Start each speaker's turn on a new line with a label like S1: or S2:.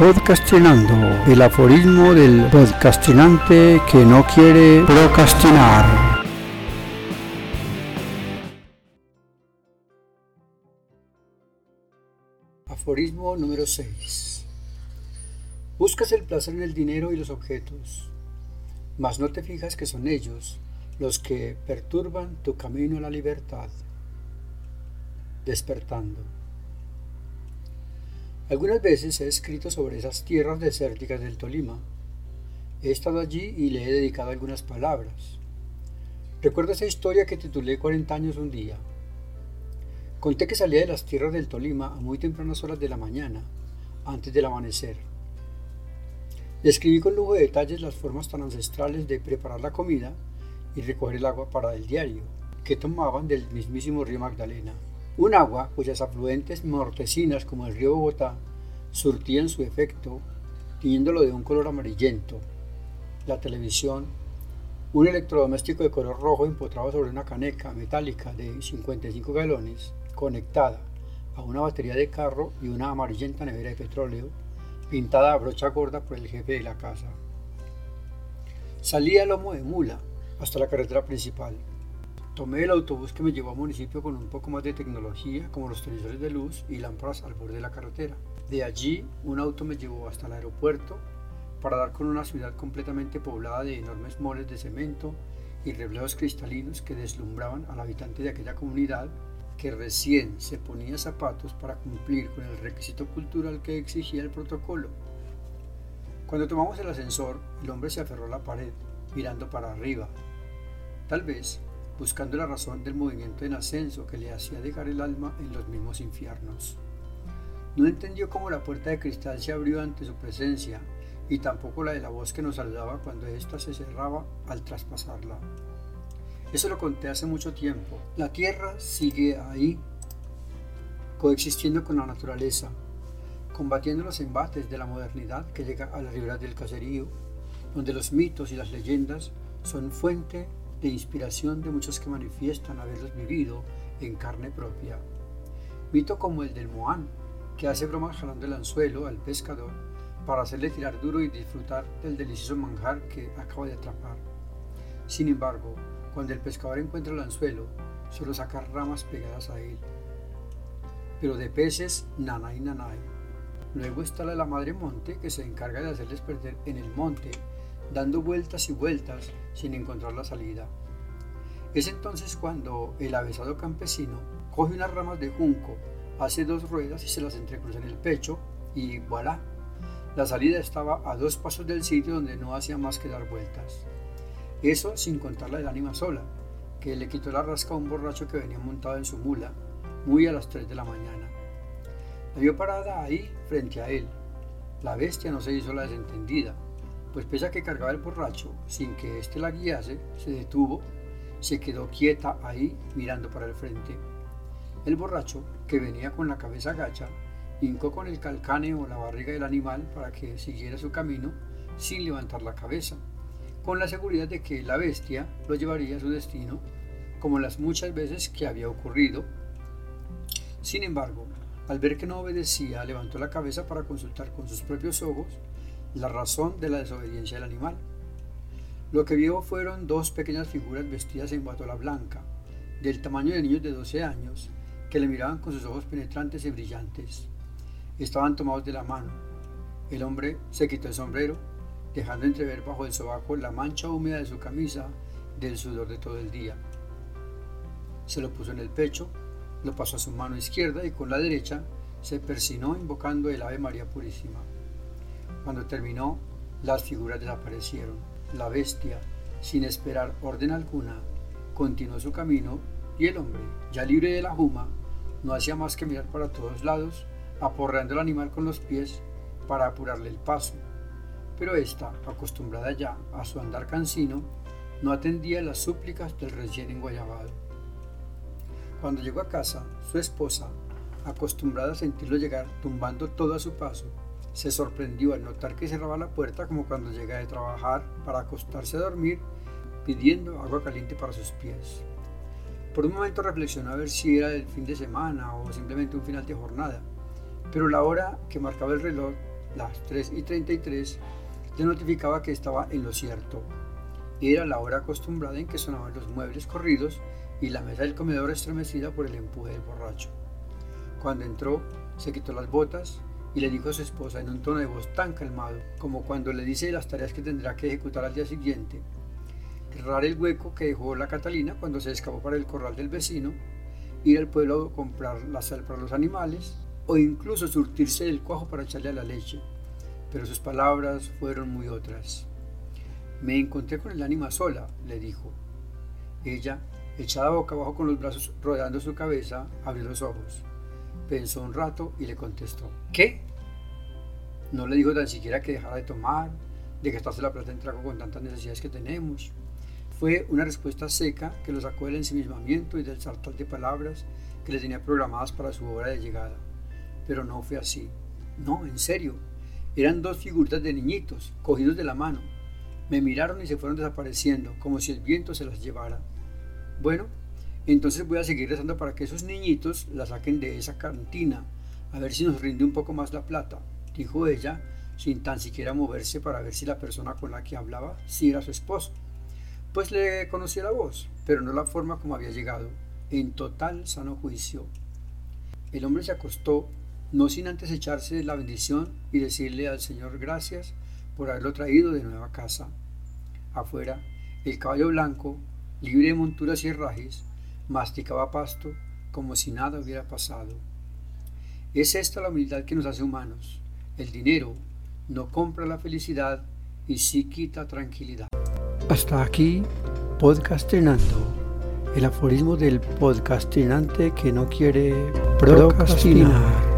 S1: Podcastinando, el aforismo del podcastinante que no quiere procrastinar. Aforismo número 6. Buscas el placer en el dinero y los objetos, mas no te fijas que son ellos los que perturban tu camino a la libertad. Despertando. Algunas veces he escrito sobre esas tierras desérticas del Tolima. He estado allí y le he dedicado algunas palabras. Recuerdo esa historia que titulé 40 años un día. Conté que salía de las tierras del Tolima a muy tempranas horas de la mañana, antes del amanecer. Describí con lujo de detalles las formas tan ancestrales de preparar la comida y recoger el agua para el diario, que tomaban del mismísimo río Magdalena. Un agua cuyas afluentes mortecinas como el río Bogotá surtían su efecto, tiñéndolo de un color amarillento. La televisión, un electrodoméstico de color rojo empotrado sobre una caneca metálica de 55 galones, conectada a una batería de carro y una amarillenta nevera de petróleo, pintada a brocha gorda por el jefe de la casa. Salía lomo de mula hasta la carretera principal. Tomé el autobús que me llevó al municipio con un poco más de tecnología, como los televisores de luz y lámparas al borde de la carretera. De allí, un auto me llevó hasta el aeropuerto para dar con una ciudad completamente poblada de enormes moles de cemento y reflejos cristalinos que deslumbraban al habitante de aquella comunidad que recién se ponía zapatos para cumplir con el requisito cultural que exigía el protocolo. Cuando tomamos el ascensor, el hombre se aferró a la pared, mirando para arriba. Tal vez buscando la razón del movimiento en ascenso que le hacía dejar el alma en los mismos infiernos. No entendió cómo la puerta de cristal se abrió ante su presencia y tampoco la de la voz que nos saludaba cuando ésta se cerraba al traspasarla. Eso lo conté hace mucho tiempo. La tierra sigue ahí, coexistiendo con la naturaleza, combatiendo los embates de la modernidad que llega a las riberas del caserío, donde los mitos y las leyendas son fuente de inspiración de muchos que manifiestan haberlos vivido en carne propia. Mito como el del Moán, que hace bromas jalando el anzuelo al pescador para hacerle tirar duro y disfrutar del delicioso manjar que acaba de atrapar. Sin embargo, cuando el pescador encuentra el anzuelo, solo saca ramas pegadas a él. Pero de peces, nanay nanay. Luego está la de la madre monte que se encarga de hacerles perder en el monte dando vueltas y vueltas sin encontrar la salida. Es entonces cuando el avesado campesino coge unas ramas de junco, hace dos ruedas y se las entrecruza en el pecho y voilà, la salida estaba a dos pasos del sitio donde no hacía más que dar vueltas. Eso sin contar la del ánima sola, que le quitó la rasca a un borracho que venía montado en su mula, muy a las 3 de la mañana. La vio parada ahí, frente a él. La bestia no se hizo la desentendida, pues pese a que cargaba el borracho sin que éste la guiase, se detuvo, se quedó quieta ahí mirando para el frente. El borracho, que venía con la cabeza gacha, hincó con el calcane o la barriga del animal para que siguiera su camino sin levantar la cabeza, con la seguridad de que la bestia lo llevaría a su destino, como las muchas veces que había ocurrido. Sin embargo, al ver que no obedecía, levantó la cabeza para consultar con sus propios ojos la razón de la desobediencia del animal. Lo que vio fueron dos pequeñas figuras vestidas en batola blanca, del tamaño de niños de 12 años, que le miraban con sus ojos penetrantes y brillantes. Estaban tomados de la mano. El hombre se quitó el sombrero, dejando entrever bajo el sobaco la mancha húmeda de su camisa del sudor de todo el día. Se lo puso en el pecho, lo pasó a su mano izquierda y con la derecha se persinó invocando el Ave María Purísima. Cuando terminó, las figuras desaparecieron. La bestia, sin esperar orden alguna, continuó su camino y el hombre, ya libre de la juma, no hacía más que mirar para todos lados, aporreando al animal con los pies para apurarle el paso. Pero ésta, acostumbrada ya a su andar cansino, no atendía las súplicas del recién enguayabado. Cuando llegó a casa, su esposa, acostumbrada a sentirlo llegar tumbando todo a su paso, se sorprendió al notar que cerraba la puerta como cuando llega de trabajar para acostarse a dormir, pidiendo agua caliente para sus pies. Por un momento reflexionó a ver si era el fin de semana o simplemente un final de jornada, pero la hora que marcaba el reloj las 3 y 33, le notificaba que estaba en lo cierto. Era la hora acostumbrada en que sonaban los muebles corridos y la mesa del comedor estremecida por el empuje del borracho. Cuando entró, se quitó las botas y le dijo a su esposa en un tono de voz tan calmado como cuando le dice las tareas que tendrá que ejecutar al día siguiente, cerrar el hueco que dejó la Catalina cuando se escapó para el corral del vecino, ir al pueblo a comprar la sal para los animales o incluso surtirse del cuajo para echarle a la leche. Pero sus palabras fueron muy otras. Me encontré con el ánima sola, le dijo. Ella, echada boca abajo con los brazos rodeando su cabeza, abrió los ojos. Pensó un rato y le contestó. ¿Qué? No le dijo tan siquiera que dejara de tomar, de gastarse la plata en trago con tantas necesidades que tenemos. Fue una respuesta seca que lo sacó del ensimismamiento y del sartal de palabras que le tenía programadas para su hora de llegada. Pero no fue así. No, en serio. Eran dos figuras de niñitos, cogidos de la mano, me miraron y se fueron desapareciendo, como si el viento se las llevara. Bueno, entonces voy a seguir rezando para que esos niñitos la saquen de esa cantina, a ver si nos rinde un poco más la plata, dijo ella, sin tan siquiera moverse para ver si la persona con la que hablaba sí era su esposo. Pues le conocí la voz, pero no la forma como había llegado, en total sano juicio. El hombre se acostó, no sin antes echarse la bendición y decirle al Señor gracias por haberlo traído de nueva casa. Afuera, el caballo blanco, libre de monturas y herrajes, masticaba pasto como si nada hubiera pasado. Es esta la humildad que nos hace humanos. El dinero no compra la felicidad y sí quita tranquilidad. Hasta aquí, podcastinando. El aforismo del podcastinante que no quiere procrastinar.